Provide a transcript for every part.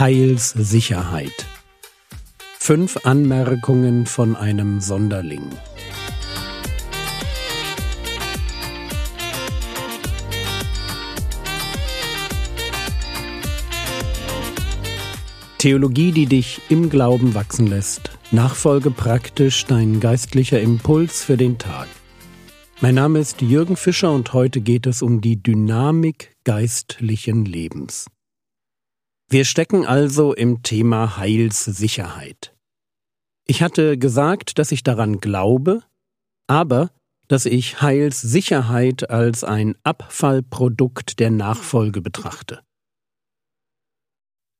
Heilssicherheit. Fünf Anmerkungen von einem Sonderling. Theologie, die dich im Glauben wachsen lässt. Nachfolge praktisch dein geistlicher Impuls für den Tag. Mein Name ist Jürgen Fischer und heute geht es um die Dynamik geistlichen Lebens. Wir stecken also im Thema Heilssicherheit. Ich hatte gesagt, dass ich daran glaube, aber dass ich Heilssicherheit als ein Abfallprodukt der Nachfolge betrachte.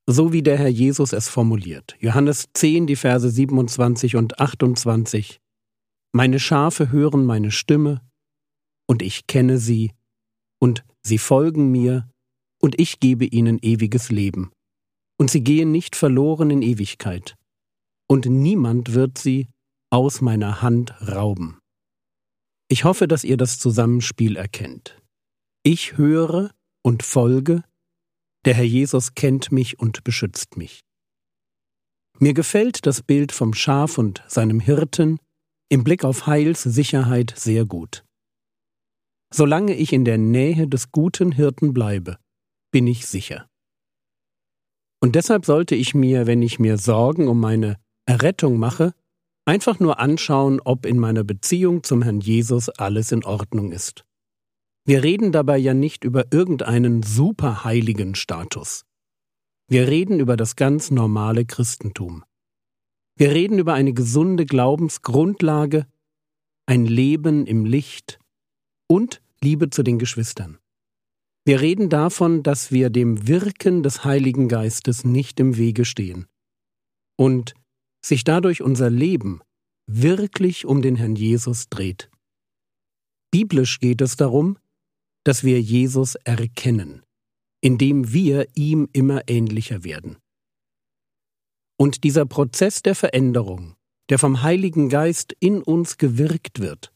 So wie der Herr Jesus es formuliert. Johannes 10, die Verse 27 und 28. Meine Schafe hören meine Stimme, und ich kenne sie, und sie folgen mir, und ich gebe ihnen ewiges Leben und sie gehen nicht verloren in Ewigkeit, und niemand wird sie aus meiner Hand rauben. Ich hoffe, dass ihr das Zusammenspiel erkennt. Ich höre und folge, der Herr Jesus kennt mich und beschützt mich. Mir gefällt das Bild vom Schaf und seinem Hirten im Blick auf Heilssicherheit sehr gut. Solange ich in der Nähe des guten Hirten bleibe, bin ich sicher. Und deshalb sollte ich mir, wenn ich mir Sorgen um meine Errettung mache, einfach nur anschauen, ob in meiner Beziehung zum Herrn Jesus alles in Ordnung ist. Wir reden dabei ja nicht über irgendeinen superheiligen Status. Wir reden über das ganz normale Christentum. Wir reden über eine gesunde Glaubensgrundlage, ein Leben im Licht und Liebe zu den Geschwistern. Wir reden davon, dass wir dem Wirken des Heiligen Geistes nicht im Wege stehen und sich dadurch unser Leben wirklich um den Herrn Jesus dreht. Biblisch geht es darum, dass wir Jesus erkennen, indem wir ihm immer ähnlicher werden. Und dieser Prozess der Veränderung, der vom Heiligen Geist in uns gewirkt wird,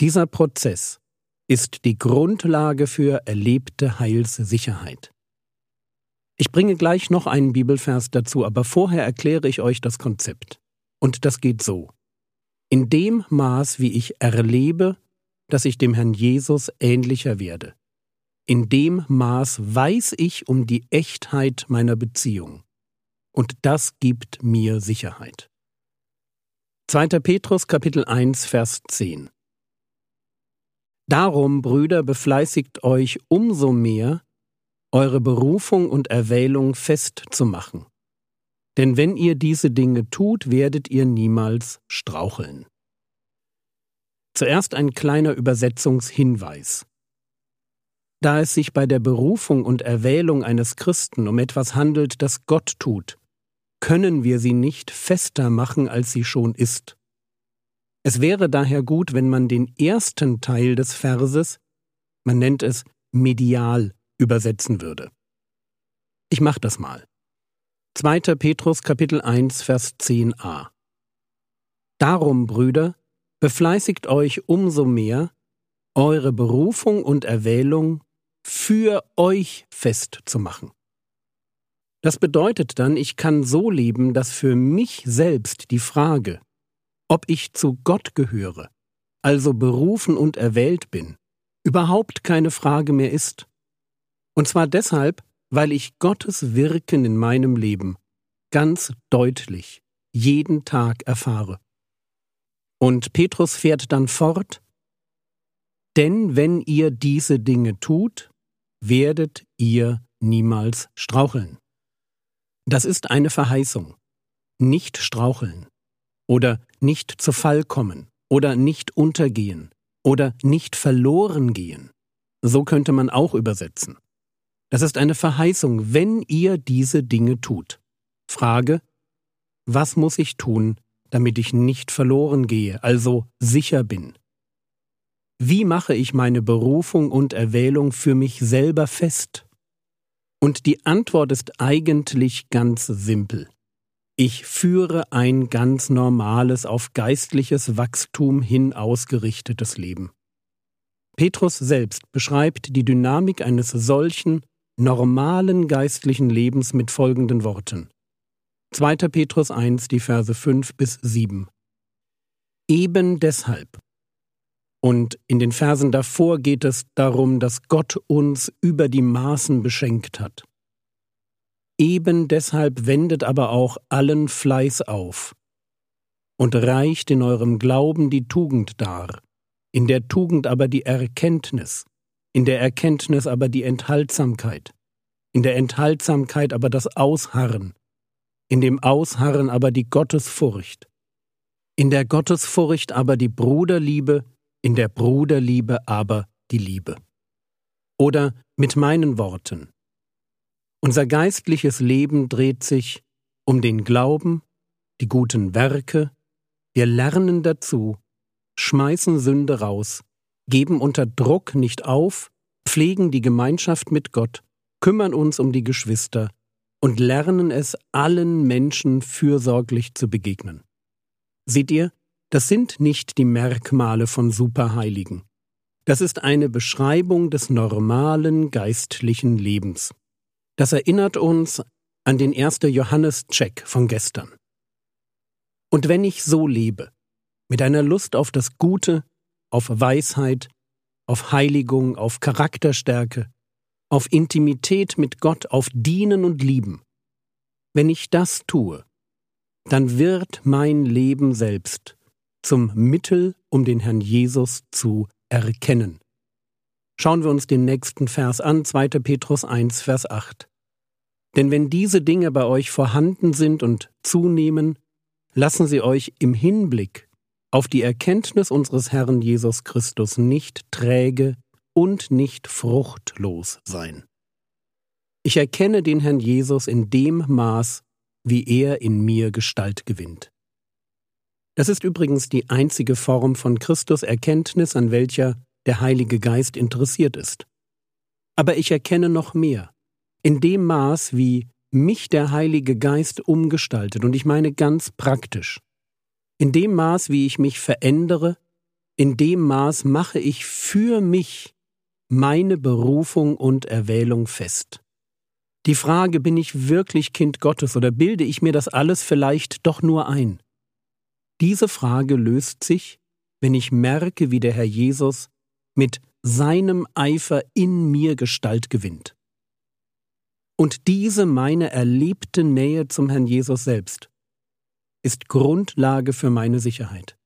dieser Prozess ist die Grundlage für erlebte Heilssicherheit. Ich bringe gleich noch einen Bibelvers dazu, aber vorher erkläre ich euch das Konzept. Und das geht so. In dem Maß, wie ich erlebe, dass ich dem Herrn Jesus ähnlicher werde, in dem Maß weiß ich um die Echtheit meiner Beziehung. Und das gibt mir Sicherheit. 2. Petrus Kapitel 1 Vers 10 Darum, Brüder, befleißigt euch umso mehr, eure Berufung und Erwählung festzumachen. Denn wenn ihr diese Dinge tut, werdet ihr niemals straucheln. Zuerst ein kleiner Übersetzungshinweis. Da es sich bei der Berufung und Erwählung eines Christen um etwas handelt, das Gott tut, können wir sie nicht fester machen, als sie schon ist. Es wäre daher gut, wenn man den ersten Teil des Verses, man nennt es medial, übersetzen würde. Ich mach das mal. 2. Petrus Kapitel 1 Vers 10a Darum, Brüder, befleißigt euch umso mehr, eure Berufung und Erwählung für euch festzumachen. Das bedeutet dann, ich kann so leben, dass für mich selbst die Frage, ob ich zu Gott gehöre, also berufen und erwählt bin, überhaupt keine Frage mehr ist. Und zwar deshalb, weil ich Gottes Wirken in meinem Leben ganz deutlich jeden Tag erfahre. Und Petrus fährt dann fort, denn wenn ihr diese Dinge tut, werdet ihr niemals straucheln. Das ist eine Verheißung. Nicht straucheln oder nicht zu Fall kommen oder nicht untergehen oder nicht verloren gehen. So könnte man auch übersetzen. Das ist eine Verheißung, wenn ihr diese Dinge tut. Frage, was muss ich tun, damit ich nicht verloren gehe, also sicher bin? Wie mache ich meine Berufung und Erwählung für mich selber fest? Und die Antwort ist eigentlich ganz simpel. Ich führe ein ganz normales, auf geistliches Wachstum hin ausgerichtetes Leben. Petrus selbst beschreibt die Dynamik eines solchen normalen geistlichen Lebens mit folgenden Worten. 2. Petrus 1, die Verse 5 bis 7. Eben deshalb. Und in den Versen davor geht es darum, dass Gott uns über die Maßen beschenkt hat. Eben deshalb wendet aber auch allen Fleiß auf und reicht in eurem Glauben die Tugend dar, in der Tugend aber die Erkenntnis, in der Erkenntnis aber die Enthaltsamkeit, in der Enthaltsamkeit aber das Ausharren, in dem Ausharren aber die Gottesfurcht, in der Gottesfurcht aber die Bruderliebe, in der Bruderliebe aber die Liebe. Oder mit meinen Worten. Unser geistliches Leben dreht sich um den Glauben, die guten Werke, wir lernen dazu, schmeißen Sünde raus, geben unter Druck nicht auf, pflegen die Gemeinschaft mit Gott, kümmern uns um die Geschwister und lernen es allen Menschen fürsorglich zu begegnen. Seht ihr, das sind nicht die Merkmale von Superheiligen. Das ist eine Beschreibung des normalen geistlichen Lebens. Das erinnert uns an den 1. Johannes-Check von gestern. Und wenn ich so lebe, mit einer Lust auf das Gute, auf Weisheit, auf Heiligung, auf Charakterstärke, auf Intimität mit Gott, auf Dienen und Lieben, wenn ich das tue, dann wird mein Leben selbst zum Mittel, um den Herrn Jesus zu erkennen. Schauen wir uns den nächsten Vers an, 2. Petrus 1, Vers 8. Denn wenn diese Dinge bei euch vorhanden sind und zunehmen, lassen sie euch im Hinblick auf die Erkenntnis unseres Herrn Jesus Christus nicht träge und nicht fruchtlos sein. Ich erkenne den Herrn Jesus in dem Maß, wie er in mir Gestalt gewinnt. Das ist übrigens die einzige Form von Christuserkenntnis, an welcher der Heilige Geist interessiert ist. Aber ich erkenne noch mehr, in dem Maß, wie mich der Heilige Geist umgestaltet, und ich meine ganz praktisch. In dem Maß, wie ich mich verändere, in dem Maß mache ich für mich meine Berufung und Erwählung fest. Die Frage, bin ich wirklich Kind Gottes oder bilde ich mir das alles vielleicht doch nur ein? Diese Frage löst sich, wenn ich merke, wie der Herr Jesus mit seinem Eifer in mir Gestalt gewinnt. Und diese meine erlebte Nähe zum Herrn Jesus selbst ist Grundlage für meine Sicherheit.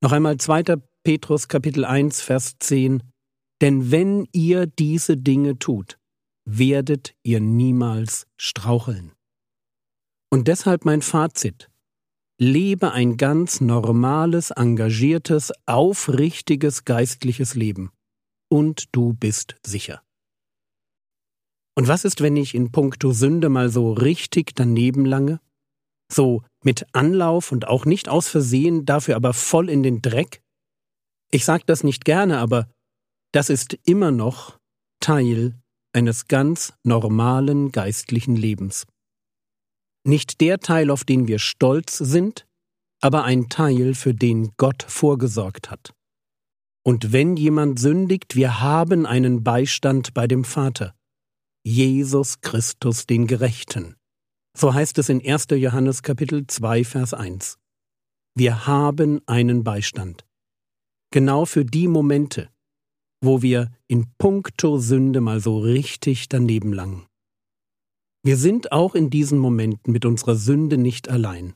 Noch einmal 2. Petrus Kapitel 1 Vers 10 Denn wenn ihr diese Dinge tut, werdet ihr niemals straucheln. Und deshalb mein Fazit. Lebe ein ganz normales, engagiertes, aufrichtiges geistliches Leben. Und du bist sicher. Und was ist, wenn ich in puncto Sünde mal so richtig daneben lange? So mit Anlauf und auch nicht aus Versehen, dafür aber voll in den Dreck? Ich sag das nicht gerne, aber das ist immer noch Teil eines ganz normalen geistlichen Lebens. Nicht der Teil, auf den wir stolz sind, aber ein Teil, für den Gott vorgesorgt hat. Und wenn jemand sündigt, wir haben einen Beistand bei dem Vater. Jesus Christus den Gerechten. So heißt es in 1. Johannes Kapitel 2 Vers 1. Wir haben einen Beistand. Genau für die Momente, wo wir in puncto Sünde mal so richtig daneben langen. Wir sind auch in diesen Momenten mit unserer Sünde nicht allein.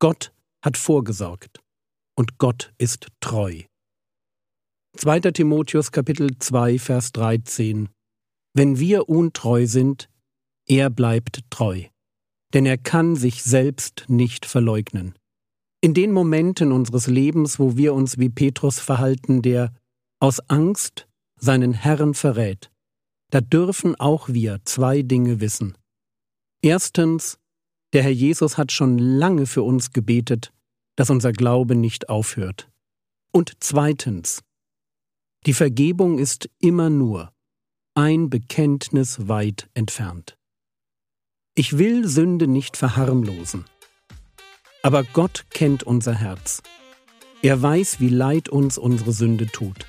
Gott hat vorgesorgt und Gott ist treu. 2. Timotheus Kapitel 2 Vers 13 wenn wir untreu sind, er bleibt treu, denn er kann sich selbst nicht verleugnen. In den Momenten unseres Lebens, wo wir uns wie Petrus verhalten, der aus Angst seinen Herrn verrät, da dürfen auch wir zwei Dinge wissen. Erstens, der Herr Jesus hat schon lange für uns gebetet, dass unser Glaube nicht aufhört. Und zweitens, die Vergebung ist immer nur ein Bekenntnis weit entfernt. Ich will Sünde nicht verharmlosen. Aber Gott kennt unser Herz. Er weiß, wie leid uns unsere Sünde tut.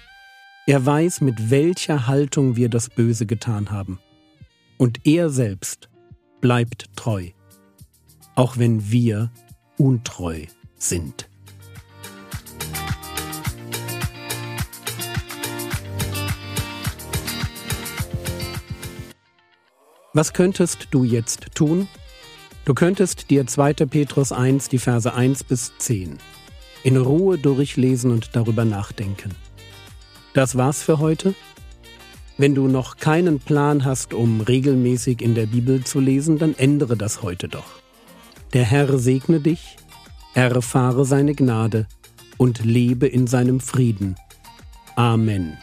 Er weiß, mit welcher Haltung wir das Böse getan haben. Und er selbst bleibt treu, auch wenn wir untreu sind. Was könntest du jetzt tun? Du könntest dir 2. Petrus 1, die Verse 1 bis 10 in Ruhe durchlesen und darüber nachdenken. Das war's für heute. Wenn du noch keinen Plan hast, um regelmäßig in der Bibel zu lesen, dann ändere das heute doch. Der Herr segne dich, erfahre seine Gnade und lebe in seinem Frieden. Amen.